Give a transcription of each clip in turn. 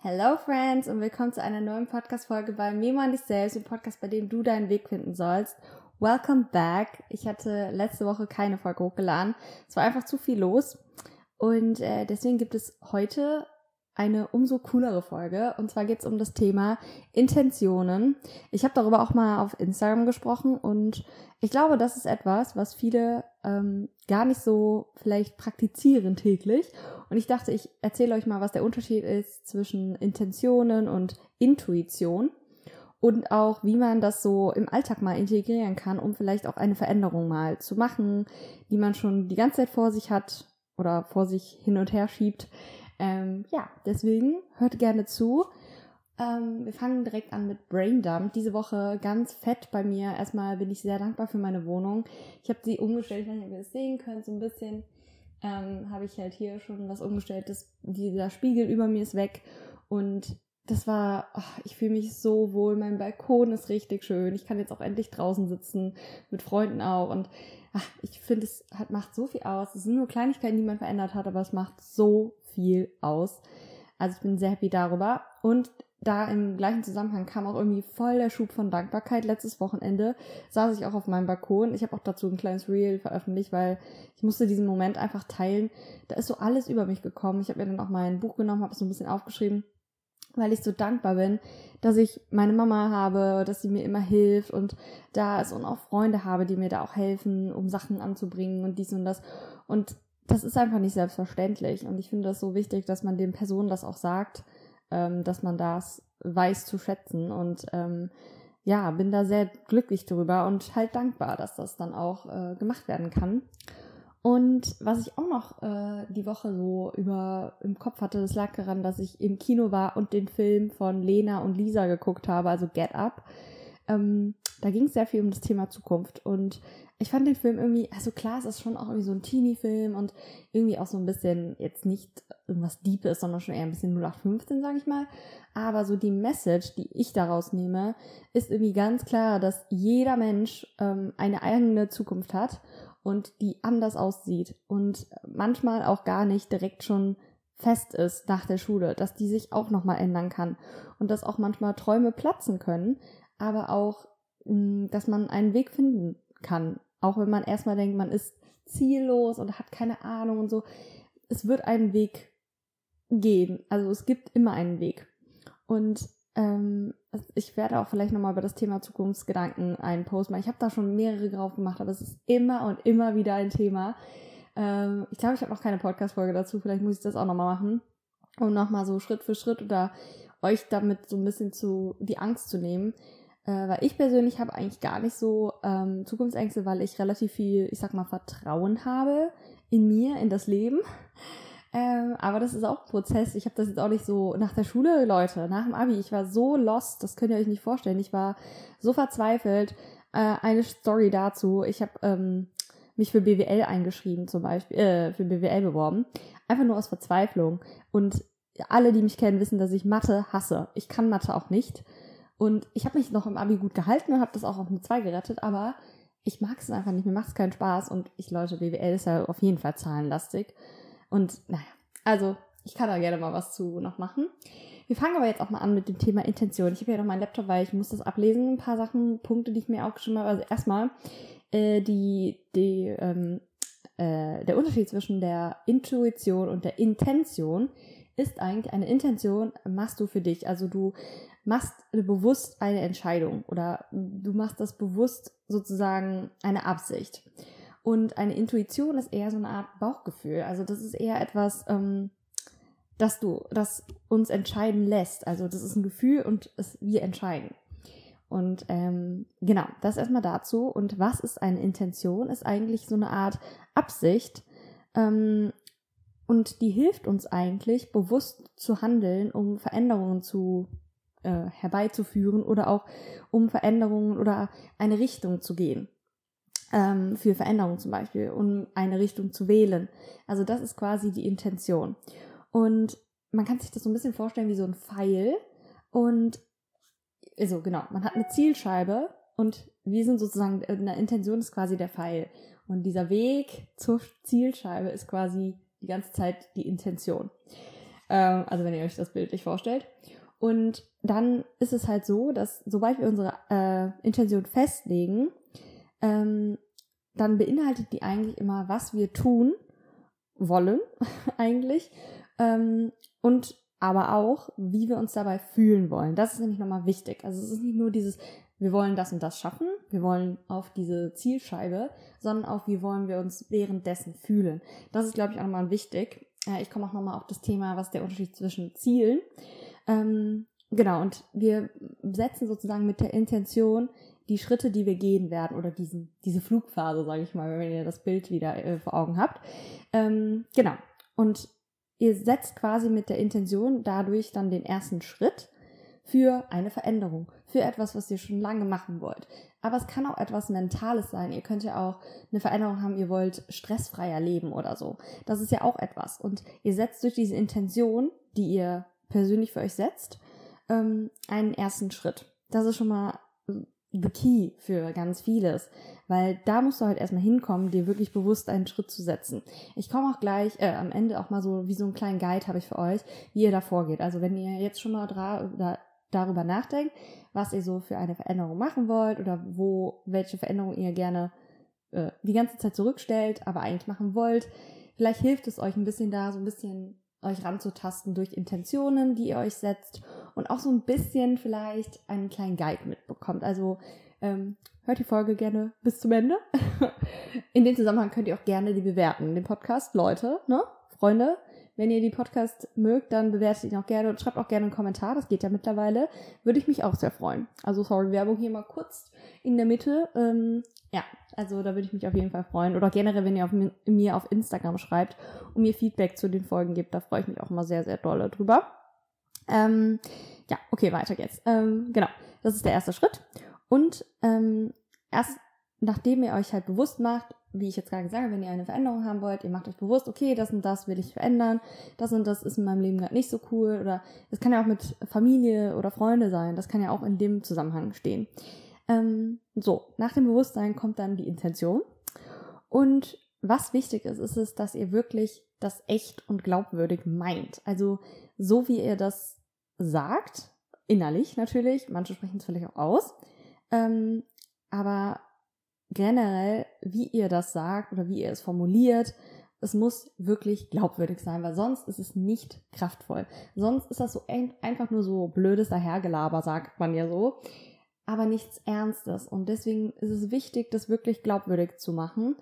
Hello Friends und willkommen zu einer neuen Podcast-Folge bei Memo an dich selbst, dem Podcast, bei dem du deinen Weg finden sollst. Welcome back. Ich hatte letzte Woche keine Folge hochgeladen. Es war einfach zu viel los. Und äh, deswegen gibt es heute eine umso coolere Folge. Und zwar geht es um das Thema Intentionen. Ich habe darüber auch mal auf Instagram gesprochen und ich glaube, das ist etwas, was viele ähm, gar nicht so vielleicht praktizieren täglich. Und ich dachte, ich erzähle euch mal, was der Unterschied ist zwischen Intentionen und Intuition und auch, wie man das so im Alltag mal integrieren kann, um vielleicht auch eine Veränderung mal zu machen, die man schon die ganze Zeit vor sich hat oder vor sich hin und her schiebt. Ähm, ja, deswegen hört gerne zu. Ähm, wir fangen direkt an mit Braindump. Diese Woche ganz fett bei mir. Erstmal bin ich sehr dankbar für meine Wohnung. Ich habe sie umgestellt, ob ihr das sehen könnt, so ein bisschen ähm, habe ich halt hier schon was umgestellt. Das, dieser Spiegel über mir ist weg und das war, oh, ich fühle mich so wohl. Mein Balkon ist richtig schön. Ich kann jetzt auch endlich draußen sitzen, mit Freunden auch. Und ach, ich finde, es hat, macht so viel aus. Es sind nur Kleinigkeiten, die man verändert hat, aber es macht so viel aus. Also ich bin sehr happy darüber. Und da im gleichen Zusammenhang kam auch irgendwie voll der Schub von Dankbarkeit. Letztes Wochenende saß ich auch auf meinem Balkon. Ich habe auch dazu ein kleines Reel veröffentlicht, weil ich musste diesen Moment einfach teilen. Da ist so alles über mich gekommen. Ich habe mir dann auch mein Buch genommen, habe es so ein bisschen aufgeschrieben, weil ich so dankbar bin, dass ich meine Mama habe, dass sie mir immer hilft und da ist und auch Freunde habe, die mir da auch helfen, um Sachen anzubringen und dies und das. Und das ist einfach nicht selbstverständlich. Und ich finde das so wichtig, dass man den Personen das auch sagt ähm, dass man das weiß zu schätzen und ähm, ja, bin da sehr glücklich drüber und halt dankbar, dass das dann auch äh, gemacht werden kann. Und was ich auch noch äh, die Woche so über im Kopf hatte, das lag daran, dass ich im Kino war und den Film von Lena und Lisa geguckt habe, also Get Up. Ähm, da ging es sehr viel um das Thema Zukunft und ich fand den Film irgendwie, also klar, es ist schon auch irgendwie so ein Teenie-Film und irgendwie auch so ein bisschen jetzt nicht irgendwas Deepes, sondern schon eher ein bisschen 0815, sag ich mal. Aber so die Message, die ich daraus nehme, ist irgendwie ganz klar, dass jeder Mensch ähm, eine eigene Zukunft hat und die anders aussieht und manchmal auch gar nicht direkt schon fest ist nach der Schule, dass die sich auch nochmal ändern kann und dass auch manchmal Träume platzen können, aber auch, mh, dass man einen Weg finden kann auch wenn man erstmal denkt, man ist ziellos und hat keine Ahnung und so. Es wird einen Weg gehen. Also es gibt immer einen Weg. Und ähm, ich werde auch vielleicht nochmal über das Thema Zukunftsgedanken einen Post machen. Ich habe da schon mehrere drauf gemacht, aber es ist immer und immer wieder ein Thema. Ähm, ich glaube, ich habe noch keine Podcast-Folge dazu. Vielleicht muss ich das auch nochmal machen. Um nochmal so Schritt für Schritt oder euch damit so ein bisschen zu die Angst zu nehmen. Äh, weil ich persönlich habe eigentlich gar nicht so ähm, Zukunftsängste, weil ich relativ viel, ich sag mal, Vertrauen habe in mir, in das Leben. Ähm, aber das ist auch ein Prozess. Ich habe das jetzt auch nicht so nach der Schule, Leute, nach dem Abi. Ich war so lost, das könnt ihr euch nicht vorstellen. Ich war so verzweifelt. Äh, eine Story dazu. Ich habe ähm, mich für BWL eingeschrieben, zum Beispiel, äh, für BWL beworben. Einfach nur aus Verzweiflung. Und alle, die mich kennen, wissen, dass ich Mathe hasse. Ich kann Mathe auch nicht. Und ich habe mich noch im Abi gut gehalten und habe das auch auf eine 2 gerettet, aber ich mag es einfach nicht, mir macht es keinen Spaß und ich Leute, BWL ist ja auf jeden Fall zahlenlastig. Und naja, also ich kann da gerne mal was zu noch machen. Wir fangen aber jetzt auch mal an mit dem Thema Intention. Ich habe ja noch meinen Laptop, weil ich muss das ablesen, ein paar Sachen, Punkte, die ich mir aufgeschrieben habe. Also erstmal äh, die, die, ähm, äh, der Unterschied zwischen der Intuition und der Intention ist eigentlich eine Intention machst du für dich. Also du machst bewusst eine Entscheidung oder du machst das bewusst sozusagen eine Absicht. Und eine Intuition ist eher so eine Art Bauchgefühl. Also das ist eher etwas, ähm, das du, das uns entscheiden lässt. Also das ist ein Gefühl und es, wir entscheiden. Und ähm, genau, das erstmal dazu. Und was ist eine Intention? Ist eigentlich so eine Art Absicht. Ähm, und die hilft uns eigentlich, bewusst zu handeln, um Veränderungen zu äh, herbeizuführen oder auch um Veränderungen oder eine Richtung zu gehen. Ähm, für Veränderungen zum Beispiel, um eine Richtung zu wählen. Also das ist quasi die Intention. Und man kann sich das so ein bisschen vorstellen wie so ein Pfeil. Und also genau, man hat eine Zielscheibe und wir sind sozusagen, eine Intention ist quasi der Pfeil. Und dieser Weg zur Zielscheibe ist quasi die ganze Zeit die Intention. Ähm, also wenn ihr euch das bildlich vorstellt. Und dann ist es halt so, dass sobald wir unsere äh, Intention festlegen, ähm, dann beinhaltet die eigentlich immer, was wir tun wollen eigentlich ähm, und aber auch, wie wir uns dabei fühlen wollen. Das ist nämlich nochmal wichtig. Also es ist nicht nur dieses, wir wollen das und das schaffen, wir wollen auf diese Zielscheibe, sondern auch, wie wollen wir uns währenddessen fühlen. Das ist, glaube ich, auch nochmal wichtig. Äh, ich komme auch nochmal auf das Thema, was der Unterschied zwischen Zielen. Ähm, genau, und wir setzen sozusagen mit der Intention die Schritte, die wir gehen werden, oder diesen, diese Flugphase, sage ich mal, wenn ihr das Bild wieder äh, vor Augen habt. Ähm, genau. Und ihr setzt quasi mit der Intention dadurch dann den ersten Schritt für eine Veränderung, für etwas, was ihr schon lange machen wollt. Aber es kann auch etwas Mentales sein. Ihr könnt ja auch eine Veränderung haben, ihr wollt stressfreier leben oder so. Das ist ja auch etwas. Und ihr setzt durch diese Intention, die ihr persönlich für euch setzt, ähm, einen ersten Schritt. Das ist schon mal the key für ganz vieles, weil da musst du halt erstmal hinkommen, dir wirklich bewusst einen Schritt zu setzen. Ich komme auch gleich äh, am Ende auch mal so wie so einen kleinen Guide habe ich für euch, wie ihr da vorgeht. Also wenn ihr jetzt schon mal dra da, darüber nachdenkt, was ihr so für eine Veränderung machen wollt oder wo welche Veränderung ihr gerne äh, die ganze Zeit zurückstellt, aber eigentlich machen wollt, vielleicht hilft es euch ein bisschen da so ein bisschen euch ranzutasten durch Intentionen, die ihr euch setzt und auch so ein bisschen vielleicht einen kleinen Guide mitbekommt. Also ähm, hört die Folge gerne bis zum Ende. In dem Zusammenhang könnt ihr auch gerne die bewerten, den Podcast. Leute, ne? Freunde, wenn ihr die Podcast mögt, dann bewertet ihn auch gerne und schreibt auch gerne einen Kommentar. Das geht ja mittlerweile. Würde ich mich auch sehr freuen. Also sorry, Werbung hier mal kurz in der Mitte. Ähm, ja, also da würde ich mich auf jeden Fall freuen. Oder generell, wenn ihr auf, mir auf Instagram schreibt und mir Feedback zu den Folgen gibt, da freue ich mich auch mal sehr, sehr doll drüber. Ähm, ja, okay, weiter geht's. Ähm, genau, das ist der erste Schritt. Und ähm, erst nachdem ihr euch halt bewusst macht, wie ich jetzt gerade gesagt habe, wenn ihr eine Veränderung haben wollt, ihr macht euch bewusst, okay, das und das will ich verändern, das und das ist in meinem Leben gerade nicht so cool oder es kann ja auch mit Familie oder Freunde sein, das kann ja auch in dem Zusammenhang stehen. Ähm, so, nach dem Bewusstsein kommt dann die Intention. Und was wichtig ist, ist es, dass ihr wirklich das echt und glaubwürdig meint. Also so wie ihr das sagt, innerlich natürlich, manche sprechen es vielleicht auch aus, ähm, aber generell, wie ihr das sagt oder wie ihr es formuliert, es muss wirklich glaubwürdig sein, weil sonst ist es nicht kraftvoll. Sonst ist das so ein, einfach nur so blödes Dahergelaber, sagt man ja so aber nichts Ernstes. Und deswegen ist es wichtig, das wirklich glaubwürdig zu machen.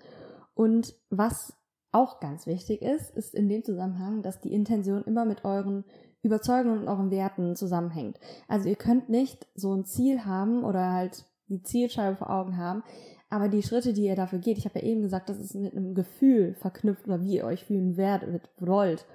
Und was auch ganz wichtig ist, ist in dem Zusammenhang, dass die Intention immer mit euren Überzeugungen und euren Werten zusammenhängt. Also ihr könnt nicht so ein Ziel haben oder halt die Zielscheibe vor Augen haben, aber die Schritte, die ihr dafür geht, ich habe ja eben gesagt, das ist mit einem Gefühl verknüpft oder wie ihr euch fühlen werdet, wollt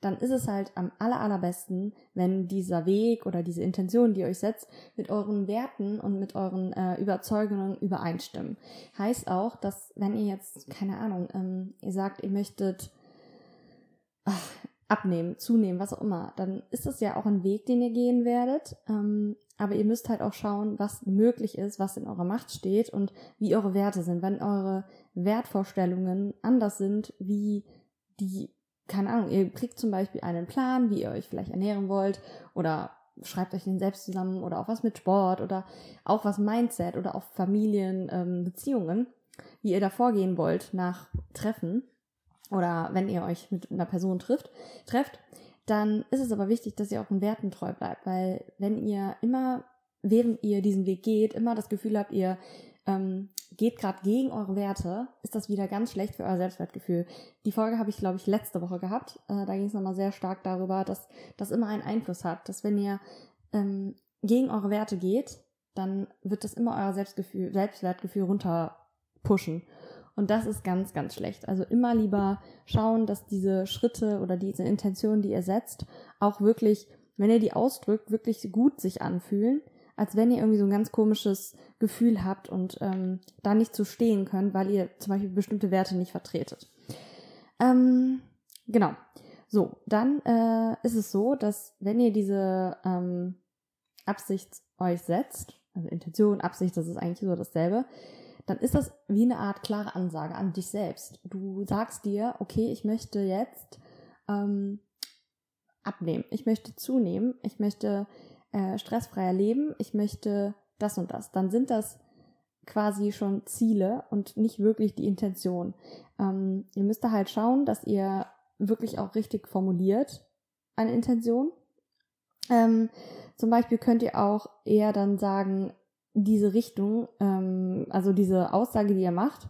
dann ist es halt am aller, allerbesten, wenn dieser Weg oder diese Intention, die ihr euch setzt, mit euren Werten und mit euren äh, Überzeugungen übereinstimmen. Heißt auch, dass wenn ihr jetzt, keine Ahnung, ähm, ihr sagt, ihr möchtet ach, abnehmen, zunehmen, was auch immer, dann ist das ja auch ein Weg, den ihr gehen werdet. Ähm, aber ihr müsst halt auch schauen, was möglich ist, was in eurer Macht steht und wie eure Werte sind. Wenn eure Wertvorstellungen anders sind, wie die keine Ahnung, ihr kriegt zum Beispiel einen Plan, wie ihr euch vielleicht ernähren wollt oder schreibt euch den selbst zusammen oder auch was mit Sport oder auch was Mindset oder auch Familienbeziehungen, ähm, wie ihr da vorgehen wollt nach Treffen oder wenn ihr euch mit einer Person trifft, trefft, dann ist es aber wichtig, dass ihr auch den Werten treu bleibt, weil wenn ihr immer, während ihr diesen Weg geht, immer das Gefühl habt, ihr ähm, geht gerade gegen eure Werte, ist das wieder ganz schlecht für euer Selbstwertgefühl. Die Folge habe ich, glaube ich, letzte Woche gehabt. Äh, da ging es nochmal sehr stark darüber, dass das immer einen Einfluss hat, dass wenn ihr ähm, gegen eure Werte geht, dann wird das immer euer Selbstgefühl, Selbstwertgefühl runterpushen. Und das ist ganz, ganz schlecht. Also immer lieber schauen, dass diese Schritte oder diese Intentionen, die ihr setzt, auch wirklich, wenn ihr die ausdrückt, wirklich gut sich anfühlen als wenn ihr irgendwie so ein ganz komisches Gefühl habt und ähm, da nicht zu stehen könnt, weil ihr zum Beispiel bestimmte Werte nicht vertretet. Ähm, genau. So, dann äh, ist es so, dass wenn ihr diese ähm, Absicht euch setzt, also Intention, Absicht, das ist eigentlich so dasselbe, dann ist das wie eine Art klare Ansage an dich selbst. Du sagst dir, okay, ich möchte jetzt ähm, abnehmen, ich möchte zunehmen, ich möchte äh, stressfreier leben, ich möchte das und das, dann sind das quasi schon Ziele und nicht wirklich die Intention. Ähm, ihr müsst da halt schauen, dass ihr wirklich auch richtig formuliert eine Intention. Ähm, zum Beispiel könnt ihr auch eher dann sagen, diese Richtung, ähm, also diese Aussage, die ihr macht,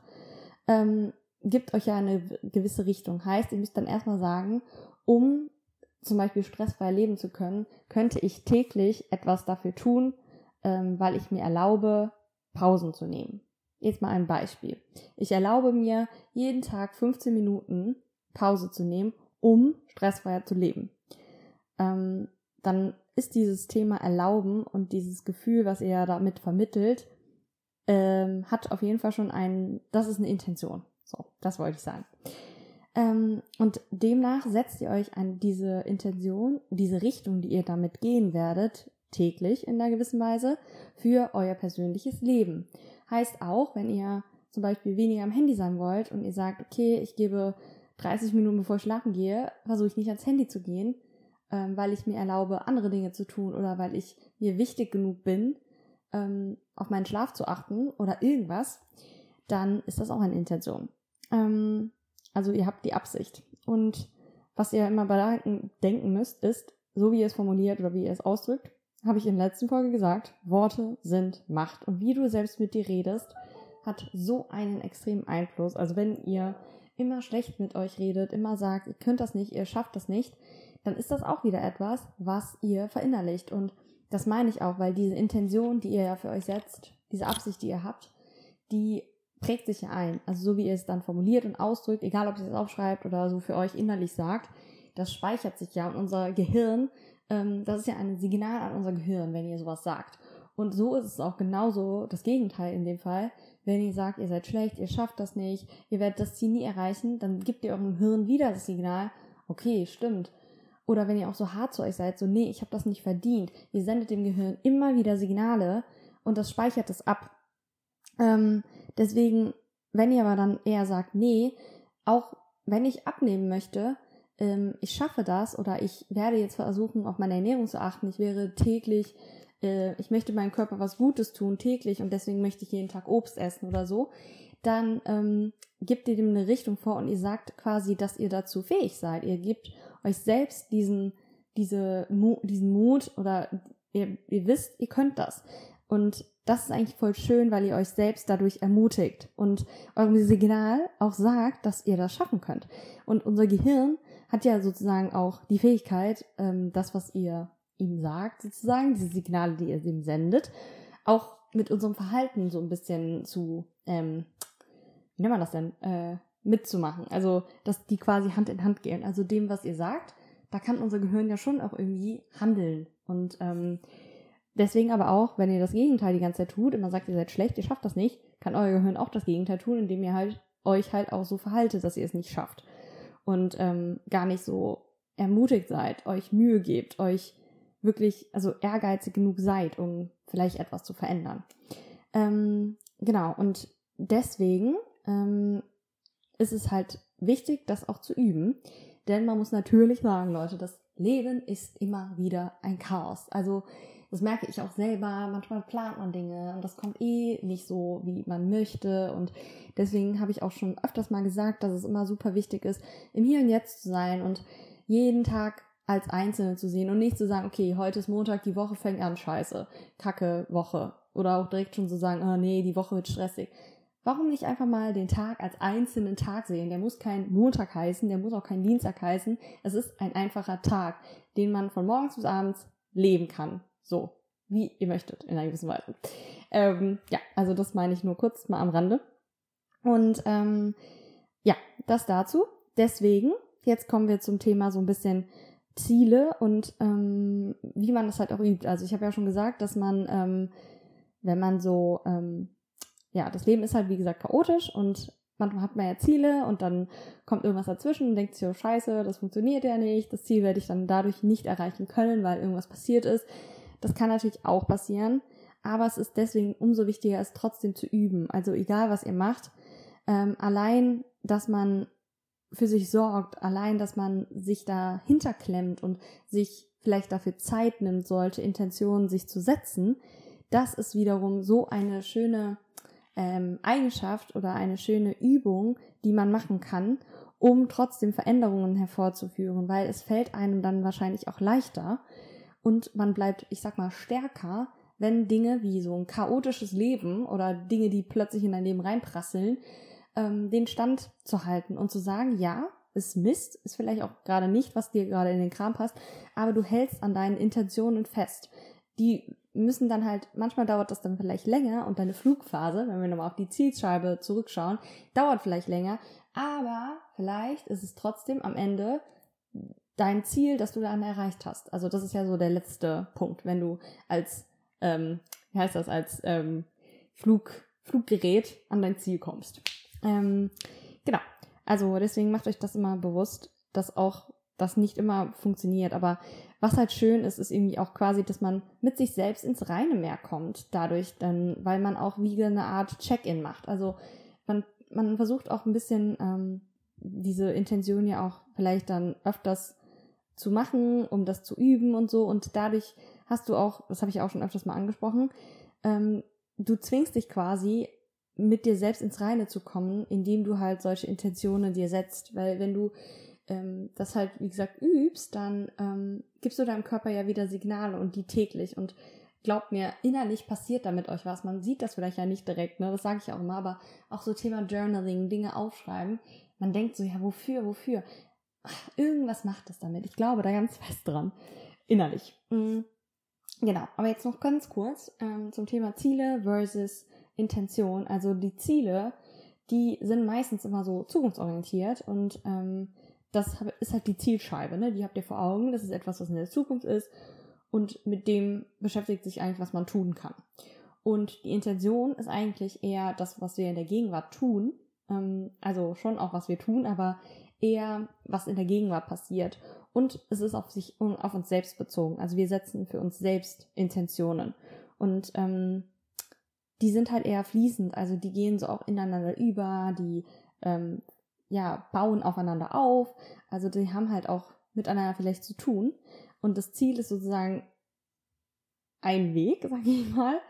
ähm, gibt euch ja eine gewisse Richtung. Heißt, ihr müsst dann erstmal sagen, um zum Beispiel stressfrei leben zu können, könnte ich täglich etwas dafür tun, ähm, weil ich mir erlaube, Pausen zu nehmen. Jetzt mal ein Beispiel. Ich erlaube mir, jeden Tag 15 Minuten Pause zu nehmen, um stressfreier zu leben. Ähm, dann ist dieses Thema Erlauben und dieses Gefühl, was ihr damit vermittelt, ähm, hat auf jeden Fall schon einen, das ist eine Intention. So, das wollte ich sagen. Ähm, und demnach setzt ihr euch an diese Intention, diese Richtung, die ihr damit gehen werdet, täglich in einer gewissen Weise für euer persönliches Leben. Heißt auch, wenn ihr zum Beispiel weniger am Handy sein wollt und ihr sagt, okay, ich gebe 30 Minuten bevor ich schlafen gehe, versuche ich nicht ans Handy zu gehen, ähm, weil ich mir erlaube, andere Dinge zu tun oder weil ich mir wichtig genug bin, ähm, auf meinen Schlaf zu achten oder irgendwas, dann ist das auch eine Intention. Ähm, also ihr habt die Absicht. Und was ihr immer bedenken denken müsst, ist, so wie ihr es formuliert oder wie ihr es ausdrückt, habe ich in der letzten Folge gesagt, Worte sind Macht. Und wie du selbst mit dir redest, hat so einen extremen Einfluss. Also wenn ihr immer schlecht mit euch redet, immer sagt, ihr könnt das nicht, ihr schafft das nicht, dann ist das auch wieder etwas, was ihr verinnerlicht. Und das meine ich auch, weil diese Intention, die ihr ja für euch setzt, diese Absicht, die ihr habt, die prägt sich ja ein. Also so wie ihr es dann formuliert und ausdrückt, egal ob ihr es aufschreibt oder so für euch innerlich sagt, das speichert sich ja und unser Gehirn ähm, das ist ja ein Signal an unser Gehirn, wenn ihr sowas sagt. Und so ist es auch genauso das Gegenteil in dem Fall. Wenn ihr sagt, ihr seid schlecht, ihr schafft das nicht, ihr werdet das Ziel nie erreichen, dann gibt ihr eurem Hirn wieder das Signal, okay, stimmt. Oder wenn ihr auch so hart zu euch seid, so, nee, ich habe das nicht verdient. Ihr sendet dem Gehirn immer wieder Signale und das speichert es ab. Ähm, deswegen, wenn ihr aber dann eher sagt, nee, auch wenn ich abnehmen möchte, ähm, ich schaffe das oder ich werde jetzt versuchen, auf meine Ernährung zu achten, ich wäre täglich, äh, ich möchte meinem Körper was Gutes tun, täglich und deswegen möchte ich jeden Tag Obst essen oder so, dann ähm, gebt ihr dem eine Richtung vor und ihr sagt quasi, dass ihr dazu fähig seid. Ihr gebt euch selbst diesen, diese, diesen Mut oder ihr, ihr wisst, ihr könnt das. Und das ist eigentlich voll schön, weil ihr euch selbst dadurch ermutigt und eurem Signal auch sagt, dass ihr das schaffen könnt. Und unser Gehirn hat ja sozusagen auch die Fähigkeit, ähm, das, was ihr ihm sagt, sozusagen, diese Signale, die ihr ihm sendet, auch mit unserem Verhalten so ein bisschen zu, ähm, wie nennt man das denn, äh, mitzumachen. Also, dass die quasi Hand in Hand gehen. Also dem, was ihr sagt, da kann unser Gehirn ja schon auch irgendwie handeln. Und ähm, deswegen aber auch, wenn ihr das Gegenteil die ganze Zeit tut, immer sagt, ihr seid schlecht, ihr schafft das nicht, kann euer Gehirn auch das Gegenteil tun, indem ihr halt euch halt auch so verhaltet, dass ihr es nicht schafft und ähm, gar nicht so ermutigt seid, euch Mühe gebt, euch wirklich, also ehrgeizig genug seid, um vielleicht etwas zu verändern. Ähm, genau, und deswegen ähm, ist es halt wichtig, das auch zu üben. Denn man muss natürlich sagen, Leute, das Leben ist immer wieder ein Chaos. Also das merke ich auch selber. Manchmal plant man Dinge und das kommt eh nicht so, wie man möchte. Und deswegen habe ich auch schon öfters mal gesagt, dass es immer super wichtig ist, im Hier und Jetzt zu sein und jeden Tag als Einzelne zu sehen und nicht zu sagen, okay, heute ist Montag, die Woche fängt an, scheiße, kacke Woche. Oder auch direkt schon zu sagen, oh nee, die Woche wird stressig. Warum nicht einfach mal den Tag als einzelnen Tag sehen? Der muss kein Montag heißen, der muss auch kein Dienstag heißen. Es ist ein einfacher Tag, den man von morgens bis abends leben kann. So, wie ihr möchtet, in einer gewissen Weise. Ähm, ja, also das meine ich nur kurz mal am Rande. Und ähm, ja, das dazu. Deswegen, jetzt kommen wir zum Thema so ein bisschen Ziele und ähm, wie man das halt auch übt. Also ich habe ja schon gesagt, dass man, ähm, wenn man so, ähm, ja, das Leben ist halt wie gesagt chaotisch und manchmal hat man ja Ziele und dann kommt irgendwas dazwischen und denkt sich, oh scheiße, das funktioniert ja nicht, das Ziel werde ich dann dadurch nicht erreichen können, weil irgendwas passiert ist. Das kann natürlich auch passieren, aber es ist deswegen umso wichtiger, es trotzdem zu üben. Also egal, was ihr macht, ähm, allein, dass man für sich sorgt, allein, dass man sich da hinterklemmt und sich vielleicht dafür Zeit nimmt, solche Intentionen sich zu setzen, das ist wiederum so eine schöne ähm, Eigenschaft oder eine schöne Übung, die man machen kann, um trotzdem Veränderungen hervorzuführen, weil es fällt einem dann wahrscheinlich auch leichter und man bleibt, ich sag mal, stärker, wenn Dinge wie so ein chaotisches Leben oder Dinge, die plötzlich in dein Leben reinprasseln, ähm, den Stand zu halten und zu sagen, ja, ist Mist, ist vielleicht auch gerade nicht, was dir gerade in den Kram passt, aber du hältst an deinen Intentionen fest. Die müssen dann halt, manchmal dauert das dann vielleicht länger und deine Flugphase, wenn wir nochmal auf die Zielscheibe zurückschauen, dauert vielleicht länger, aber vielleicht ist es trotzdem am Ende dein Ziel, das du dann erreicht hast. Also das ist ja so der letzte Punkt, wenn du als, ähm, wie heißt das, als ähm, Flug, Fluggerät an dein Ziel kommst. Ähm, genau. Also deswegen macht euch das immer bewusst, dass auch das nicht immer funktioniert. Aber was halt schön ist, ist irgendwie auch quasi, dass man mit sich selbst ins Reine mehr kommt, dadurch dann, weil man auch wie eine Art Check-in macht. Also man, man versucht auch ein bisschen ähm, diese Intention ja auch vielleicht dann öfters zu machen, um das zu üben und so. Und dadurch hast du auch, das habe ich auch schon öfters mal angesprochen, ähm, du zwingst dich quasi mit dir selbst ins Reine zu kommen, indem du halt solche Intentionen dir setzt. Weil wenn du ähm, das halt, wie gesagt, übst, dann ähm, gibst du deinem Körper ja wieder Signale und die täglich. Und glaubt mir, innerlich passiert damit euch was. Man sieht das vielleicht ja nicht direkt, ne? Das sage ich auch immer, aber auch so Thema Journaling, Dinge aufschreiben. Man denkt so, ja, wofür, wofür? Irgendwas macht es damit. Ich glaube da ganz fest dran. Innerlich. Mhm. Genau, aber jetzt noch ganz kurz ähm, zum Thema Ziele versus Intention. Also die Ziele, die sind meistens immer so zukunftsorientiert und ähm, das ist halt die Zielscheibe, ne? Die habt ihr vor Augen. Das ist etwas, was in der Zukunft ist und mit dem beschäftigt sich eigentlich, was man tun kann. Und die Intention ist eigentlich eher das, was wir in der Gegenwart tun. Ähm, also schon auch, was wir tun, aber eher, was in der Gegenwart passiert. Und es ist auf sich, auf uns selbst bezogen. Also wir setzen für uns selbst Intentionen. Und ähm, die sind halt eher fließend, also die gehen so auch ineinander über, die ähm, ja bauen aufeinander auf, also die haben halt auch miteinander vielleicht zu tun und das Ziel ist sozusagen ein Weg, sag ich mal,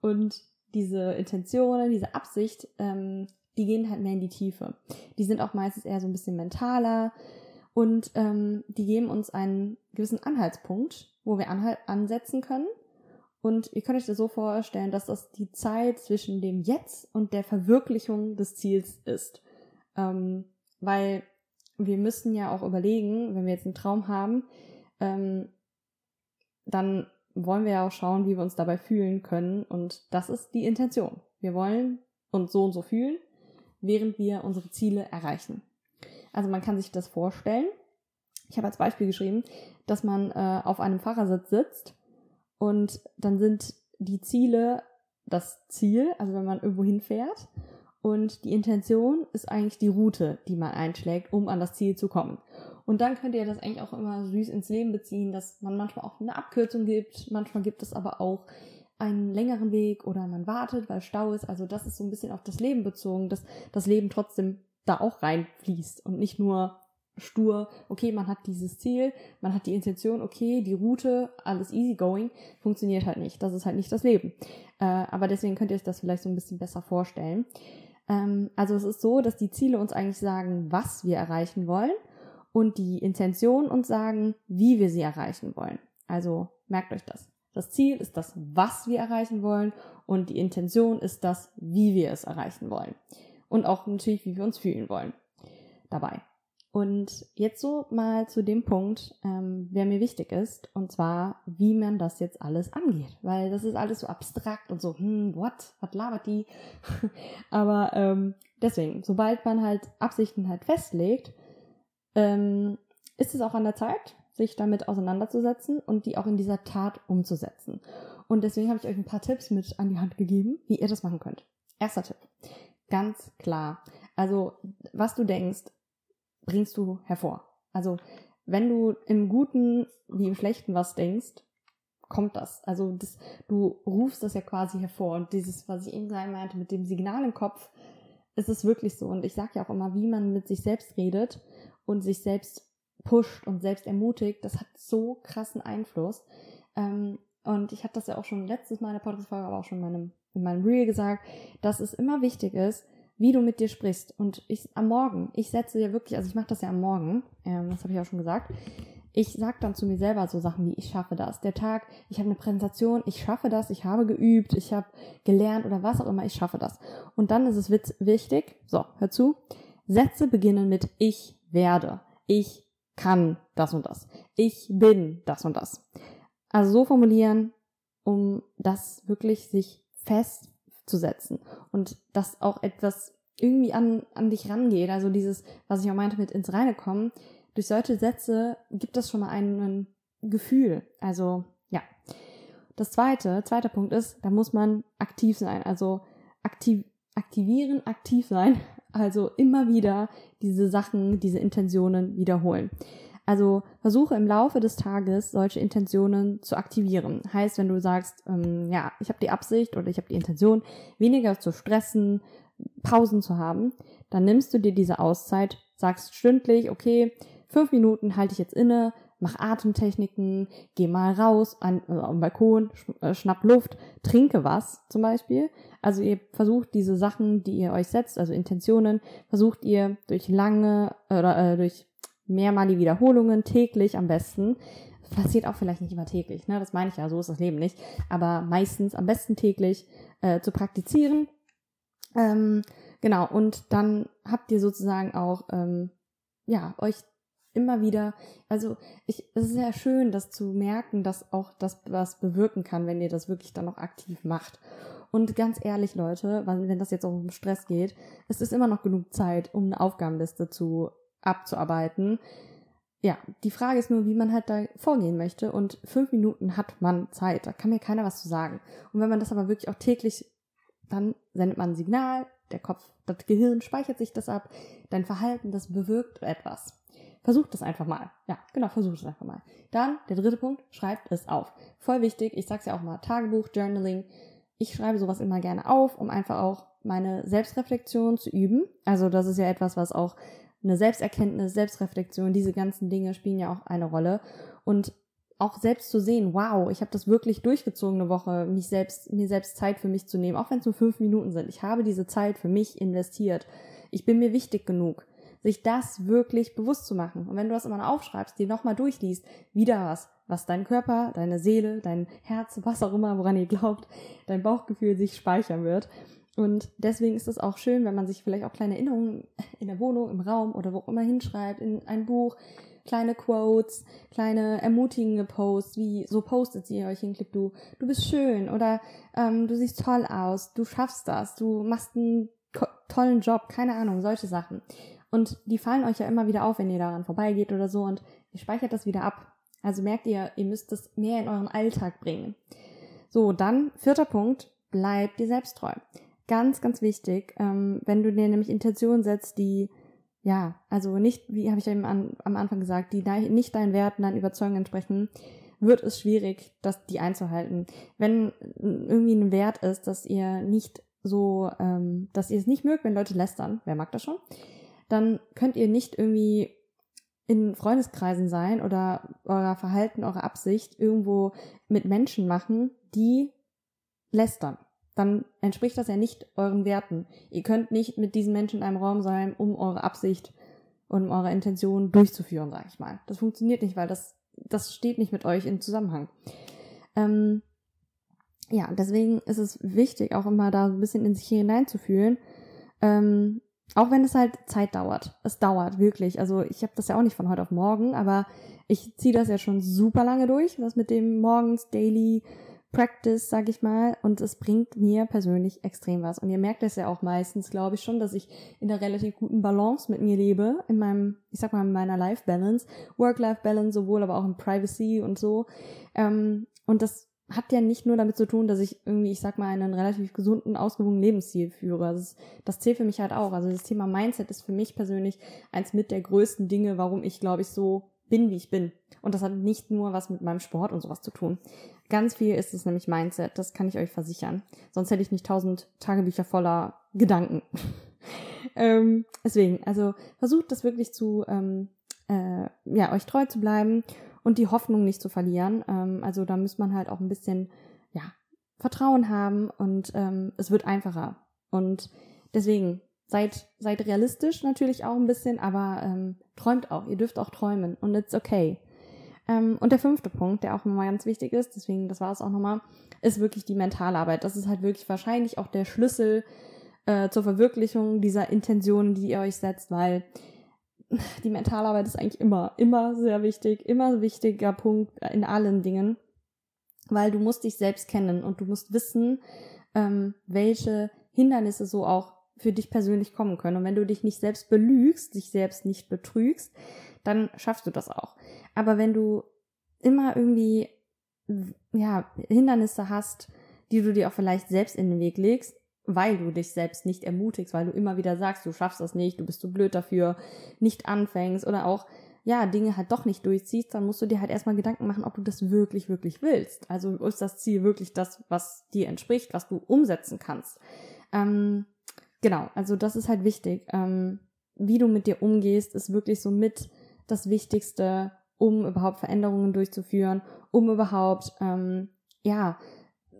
und diese Intentionen, diese Absicht, ähm, die gehen halt mehr in die Tiefe. Die sind auch meistens eher so ein bisschen mentaler und ähm, die geben uns einen gewissen Anhaltspunkt, wo wir anhal ansetzen können und ihr könnt euch das so vorstellen, dass das die Zeit zwischen dem Jetzt und der Verwirklichung des Ziels ist. Ähm, weil wir müssen ja auch überlegen, wenn wir jetzt einen Traum haben, ähm, dann wollen wir ja auch schauen, wie wir uns dabei fühlen können. Und das ist die Intention. Wir wollen uns so und so fühlen, während wir unsere Ziele erreichen. Also man kann sich das vorstellen. Ich habe als Beispiel geschrieben, dass man äh, auf einem Fahrersitz sitzt und dann sind die Ziele das Ziel, also wenn man irgendwo hinfährt. Und die Intention ist eigentlich die Route, die man einschlägt, um an das Ziel zu kommen. Und dann könnt ihr das eigentlich auch immer süß ins Leben beziehen, dass man manchmal auch eine Abkürzung gibt, manchmal gibt es aber auch einen längeren Weg oder man wartet, weil Stau ist. Also das ist so ein bisschen auf das Leben bezogen, dass das Leben trotzdem da auch reinfließt und nicht nur stur, okay, man hat dieses Ziel, man hat die Intention, okay, die Route, alles easy going, funktioniert halt nicht. Das ist halt nicht das Leben. Äh, aber deswegen könnt ihr euch das vielleicht so ein bisschen besser vorstellen. Ähm, also es ist so, dass die Ziele uns eigentlich sagen, was wir erreichen wollen und die Intention uns sagen, wie wir sie erreichen wollen. Also merkt euch das. Das Ziel ist das, was wir erreichen wollen und die Intention ist das, wie wir es erreichen wollen. Und auch natürlich, wie wir uns fühlen wollen dabei. Und jetzt so mal zu dem Punkt, ähm, wer mir wichtig ist, und zwar, wie man das jetzt alles angeht. Weil das ist alles so abstrakt und so, hm, what? Was labert die? Aber ähm, deswegen, sobald man halt Absichten halt festlegt, ähm, ist es auch an der Zeit, sich damit auseinanderzusetzen und die auch in dieser Tat umzusetzen. Und deswegen habe ich euch ein paar Tipps mit an die Hand gegeben, wie ihr das machen könnt. Erster Tipp. Ganz klar. Also, was du denkst, bringst du hervor. Also wenn du im Guten wie im Schlechten was denkst, kommt das. Also das, du rufst das ja quasi hervor. Und dieses, was ich eben sagen meinte, mit dem Signal im Kopf, es ist wirklich so. Und ich sage ja auch immer, wie man mit sich selbst redet und sich selbst pusht und selbst ermutigt, das hat so krassen Einfluss. Ähm, und ich hatte das ja auch schon letztes Mal in der Podcast-Folge, aber auch schon in meinem, in meinem Reel gesagt, dass es immer wichtig ist, wie du mit dir sprichst. Und ich am Morgen, ich setze dir wirklich, also ich mache das ja am Morgen, ähm, das habe ich auch schon gesagt. Ich sag dann zu mir selber so Sachen wie, ich schaffe das. Der Tag, ich habe eine Präsentation, ich schaffe das, ich habe geübt, ich habe gelernt oder was auch immer, ich schaffe das. Und dann ist es wichtig, so, hör zu, Sätze beginnen mit ich werde, ich kann das und das, ich bin das und das. Also so formulieren, um das wirklich sich festzusetzen und dass auch etwas irgendwie an, an dich rangeht. Also dieses, was ich auch meinte mit ins Reine kommen. Durch solche Sätze gibt es schon mal ein Gefühl. Also, ja. Das zweite, zweiter Punkt ist, da muss man aktiv sein. Also aktiv, aktivieren, aktiv sein. Also immer wieder diese Sachen, diese Intentionen wiederholen. Also versuche im Laufe des Tages solche Intentionen zu aktivieren. Heißt, wenn du sagst, ähm, ja, ich habe die Absicht oder ich habe die Intention, weniger zu stressen, Pausen zu haben, dann nimmst du dir diese Auszeit, sagst stündlich, okay, fünf Minuten halte ich jetzt inne, mach Atemtechniken, geh mal raus an, äh, am Balkon, sch, äh, schnapp Luft, trinke was zum Beispiel. Also ihr versucht diese Sachen, die ihr euch setzt, also Intentionen, versucht ihr durch lange oder äh, durch mehrmalige Wiederholungen, täglich am besten. Passiert auch vielleicht nicht immer täglich, ne? Das meine ich ja, so ist das Leben nicht. Aber meistens am besten täglich äh, zu praktizieren. Ähm, genau, und dann habt ihr sozusagen auch, ähm, ja, euch immer wieder, also ich, es ist sehr schön, das zu merken, dass auch das was bewirken kann, wenn ihr das wirklich dann noch aktiv macht. Und ganz ehrlich, Leute, wenn das jetzt auch um Stress geht, es ist immer noch genug Zeit, um eine Aufgabenliste zu abzuarbeiten. Ja, die Frage ist nur, wie man halt da vorgehen möchte. Und fünf Minuten hat man Zeit. Da kann mir keiner was zu sagen. Und wenn man das aber wirklich auch täglich, dann sendet man ein Signal, der Kopf, das Gehirn speichert sich das ab, dein Verhalten, das bewirkt etwas. Versucht das einfach mal. Ja, genau, versucht es einfach mal. Dann, der dritte Punkt, schreibt es auf. Voll wichtig, ich sag's ja auch mal, Tagebuch, Journaling. Ich schreibe sowas immer gerne auf, um einfach auch meine Selbstreflexion zu üben. Also das ist ja etwas, was auch eine Selbsterkenntnis, Selbstreflexion, diese ganzen Dinge spielen ja auch eine Rolle. Und auch selbst zu sehen, wow, ich habe das wirklich durchgezogen eine Woche, mich selbst, mir selbst Zeit für mich zu nehmen, auch wenn es nur fünf Minuten sind. Ich habe diese Zeit für mich investiert. Ich bin mir wichtig genug, sich das wirklich bewusst zu machen. Und wenn du das immer aufschreibst, die nochmal durchliest, wieder was, was dein Körper, deine Seele, dein Herz, was auch immer, woran ihr glaubt, dein Bauchgefühl sich speichern wird. Und deswegen ist es auch schön, wenn man sich vielleicht auch kleine Erinnerungen in der Wohnung, im Raum oder wo auch immer hinschreibt, in ein Buch, kleine Quotes, kleine ermutigende Posts, wie so postet sie euch hinklickt, du, du bist schön oder ähm, du siehst toll aus, du schaffst das, du machst einen tollen Job, keine Ahnung, solche Sachen. Und die fallen euch ja immer wieder auf, wenn ihr daran vorbeigeht oder so und ihr speichert das wieder ab. Also merkt ihr, ihr müsst das mehr in euren Alltag bringen. So, dann vierter Punkt, bleibt dir selbst treu ganz, ganz wichtig, ähm, wenn du dir nämlich Intentionen setzt, die, ja, also nicht, wie habe ich eben an, am Anfang gesagt, die nicht deinen Werten, deinen Überzeugungen entsprechen, wird es schwierig, das, die einzuhalten. Wenn irgendwie ein Wert ist, dass ihr nicht so, ähm, dass ihr es nicht mögt, wenn Leute lästern, wer mag das schon, dann könnt ihr nicht irgendwie in Freundeskreisen sein oder euer Verhalten, eure Absicht irgendwo mit Menschen machen, die lästern dann entspricht das ja nicht euren Werten. Ihr könnt nicht mit diesen Menschen in einem Raum sein, um eure Absicht und eure Intention durchzuführen, sag ich mal. Das funktioniert nicht, weil das, das steht nicht mit euch in Zusammenhang. Ähm, ja, deswegen ist es wichtig, auch immer da ein bisschen in sich hineinzufühlen. Ähm, auch wenn es halt Zeit dauert. Es dauert wirklich. Also ich habe das ja auch nicht von heute auf morgen, aber ich ziehe das ja schon super lange durch, was mit dem morgens Daily Practice, sag ich mal, und es bringt mir persönlich extrem was. Und ihr merkt es ja auch meistens, glaube ich schon, dass ich in einer relativ guten Balance mit mir lebe, in meinem, ich sag mal, in meiner Life Balance, Work-Life Balance sowohl, aber auch in Privacy und so. Ähm, und das hat ja nicht nur damit zu tun, dass ich irgendwie, ich sag mal, einen relativ gesunden, ausgewogenen Lebensstil führe. Das, das zählt für mich halt auch. Also das Thema Mindset ist für mich persönlich eins mit der größten Dinge, warum ich, glaube ich, so bin, wie ich bin. Und das hat nicht nur was mit meinem Sport und sowas zu tun. Ganz viel ist es nämlich Mindset, das kann ich euch versichern. Sonst hätte ich nicht tausend Tagebücher voller Gedanken. ähm, deswegen, also versucht das wirklich zu, ähm, äh, ja, euch treu zu bleiben und die Hoffnung nicht zu verlieren. Ähm, also da muss man halt auch ein bisschen, ja, Vertrauen haben und ähm, es wird einfacher. Und deswegen, seid, seid realistisch natürlich auch ein bisschen, aber ähm, träumt auch. Ihr dürft auch träumen und it's okay. Ähm, und der fünfte Punkt, der auch nochmal ganz wichtig ist, deswegen, das war es auch nochmal, ist wirklich die Mentalarbeit. Das ist halt wirklich wahrscheinlich auch der Schlüssel äh, zur Verwirklichung dieser Intentionen, die ihr euch setzt, weil die Mentalarbeit ist eigentlich immer, immer sehr wichtig, immer wichtiger Punkt in allen Dingen, weil du musst dich selbst kennen und du musst wissen, ähm, welche Hindernisse so auch für dich persönlich kommen können. Und wenn du dich nicht selbst belügst, dich selbst nicht betrügst, dann schaffst du das auch. Aber wenn du immer irgendwie, ja, Hindernisse hast, die du dir auch vielleicht selbst in den Weg legst, weil du dich selbst nicht ermutigst, weil du immer wieder sagst, du schaffst das nicht, du bist zu blöd dafür, nicht anfängst oder auch, ja, Dinge halt doch nicht durchziehst, dann musst du dir halt erstmal Gedanken machen, ob du das wirklich, wirklich willst. Also ist das Ziel wirklich das, was dir entspricht, was du umsetzen kannst. Ähm, genau, also das ist halt wichtig. Ähm, wie du mit dir umgehst, ist wirklich so mit das Wichtigste, um überhaupt Veränderungen durchzuführen, um überhaupt, ähm, ja,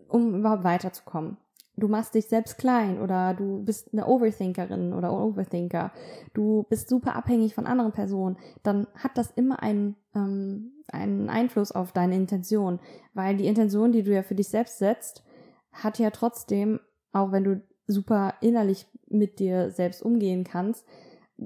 um überhaupt weiterzukommen. Du machst dich selbst klein oder du bist eine Overthinkerin oder Overthinker, du bist super abhängig von anderen Personen, dann hat das immer einen, ähm, einen Einfluss auf deine Intention, weil die Intention, die du ja für dich selbst setzt, hat ja trotzdem, auch wenn du super innerlich mit dir selbst umgehen kannst,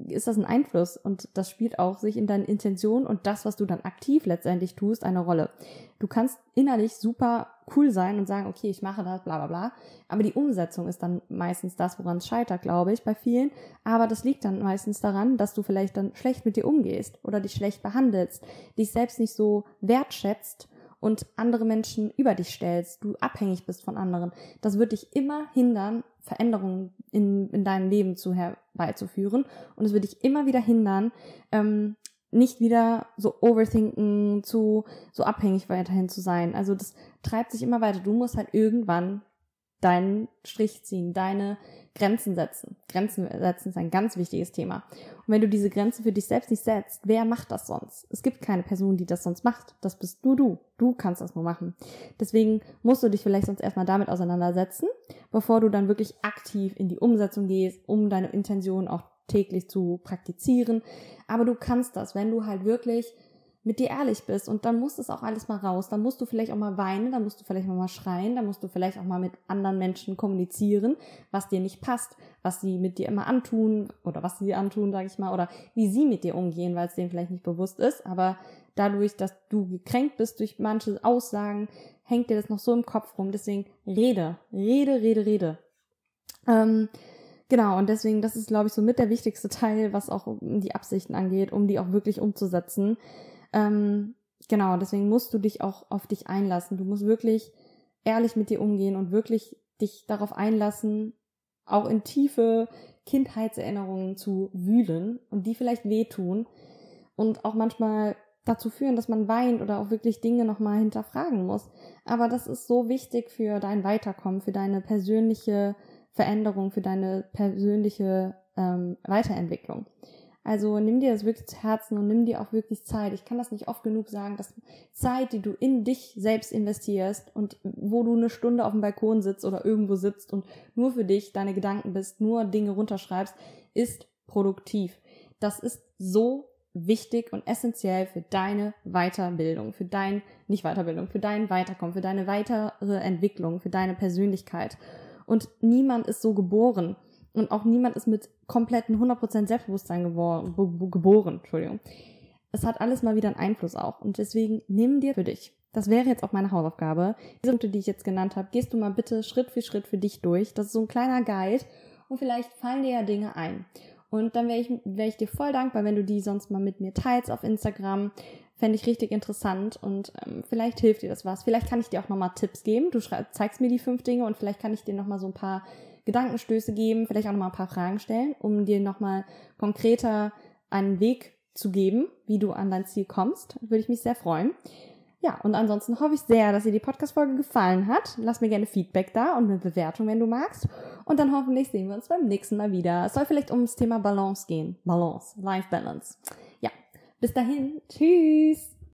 ist das ein Einfluss und das spielt auch sich in deinen Intentionen und das, was du dann aktiv letztendlich tust, eine Rolle. Du kannst innerlich super cool sein und sagen, okay, ich mache das, bla bla bla, aber die Umsetzung ist dann meistens das, woran es scheitert, glaube ich, bei vielen. Aber das liegt dann meistens daran, dass du vielleicht dann schlecht mit dir umgehst oder dich schlecht behandelst, dich selbst nicht so wertschätzt und andere Menschen über dich stellst, du abhängig bist von anderen. Das wird dich immer hindern, Veränderungen in, in deinem Leben zu herbeizuführen. Und es wird dich immer wieder hindern, ähm, nicht wieder so overthinken, zu so abhängig weiterhin zu sein. Also das treibt sich immer weiter. Du musst halt irgendwann deinen Strich ziehen, deine Grenzen setzen. Grenzen setzen ist ein ganz wichtiges Thema. Und wenn du diese Grenze für dich selbst nicht setzt, wer macht das sonst? Es gibt keine Person, die das sonst macht. Das bist nur du. Du kannst das nur machen. Deswegen musst du dich vielleicht sonst erstmal damit auseinandersetzen, bevor du dann wirklich aktiv in die Umsetzung gehst, um deine Intention auch täglich zu praktizieren. Aber du kannst das, wenn du halt wirklich mit dir ehrlich bist und dann muss es auch alles mal raus. Dann musst du vielleicht auch mal weinen, dann musst du vielleicht auch mal schreien, dann musst du vielleicht auch mal mit anderen Menschen kommunizieren, was dir nicht passt, was sie mit dir immer antun oder was sie dir antun, sage ich mal, oder wie sie mit dir umgehen, weil es denen vielleicht nicht bewusst ist. Aber dadurch, dass du gekränkt bist durch manche Aussagen, hängt dir das noch so im Kopf rum. Deswegen rede, rede, rede, rede. Ähm, genau, und deswegen, das ist, glaube ich, so mit der wichtigste Teil, was auch die Absichten angeht, um die auch wirklich umzusetzen. Ähm, genau, deswegen musst du dich auch auf dich einlassen. Du musst wirklich ehrlich mit dir umgehen und wirklich dich darauf einlassen, auch in tiefe Kindheitserinnerungen zu wühlen und die vielleicht wehtun und auch manchmal dazu führen, dass man weint oder auch wirklich Dinge nochmal hinterfragen muss. Aber das ist so wichtig für dein Weiterkommen, für deine persönliche Veränderung, für deine persönliche ähm, Weiterentwicklung. Also nimm dir das wirklich zu Herzen und nimm dir auch wirklich Zeit. Ich kann das nicht oft genug sagen, dass Zeit, die du in dich selbst investierst und wo du eine Stunde auf dem Balkon sitzt oder irgendwo sitzt und nur für dich deine Gedanken bist, nur Dinge runterschreibst, ist produktiv. Das ist so wichtig und essentiell für deine Weiterbildung, für dein, nicht Weiterbildung, für dein Weiterkommen, für deine weitere Entwicklung, für deine Persönlichkeit. Und niemand ist so geboren. Und auch niemand ist mit kompletten 100% Selbstbewusstsein geboren, Entschuldigung. Es hat alles mal wieder einen Einfluss auch. Und deswegen nimm dir für dich. Das wäre jetzt auch meine Hausaufgabe. Diese Punkte, die ich jetzt genannt habe, gehst du mal bitte Schritt für Schritt für dich durch. Das ist so ein kleiner Guide. Und vielleicht fallen dir ja Dinge ein. Und dann wäre ich, wär ich dir voll dankbar, wenn du die sonst mal mit mir teilst auf Instagram. Fände ich richtig interessant und ähm, vielleicht hilft dir das was. Vielleicht kann ich dir auch nochmal Tipps geben. Du zeigst mir die fünf Dinge und vielleicht kann ich dir nochmal so ein paar Gedankenstöße geben, vielleicht auch nochmal ein paar Fragen stellen, um dir nochmal konkreter einen Weg zu geben, wie du an dein Ziel kommst. Würde ich mich sehr freuen. Ja, und ansonsten hoffe ich sehr, dass dir die Podcast-Folge gefallen hat. Lass mir gerne Feedback da und eine Bewertung, wenn du magst. Und dann hoffentlich sehen wir uns beim nächsten Mal wieder. Es soll vielleicht ums Thema Balance gehen. Balance, Life Balance. Ja, bis dahin. Tschüss.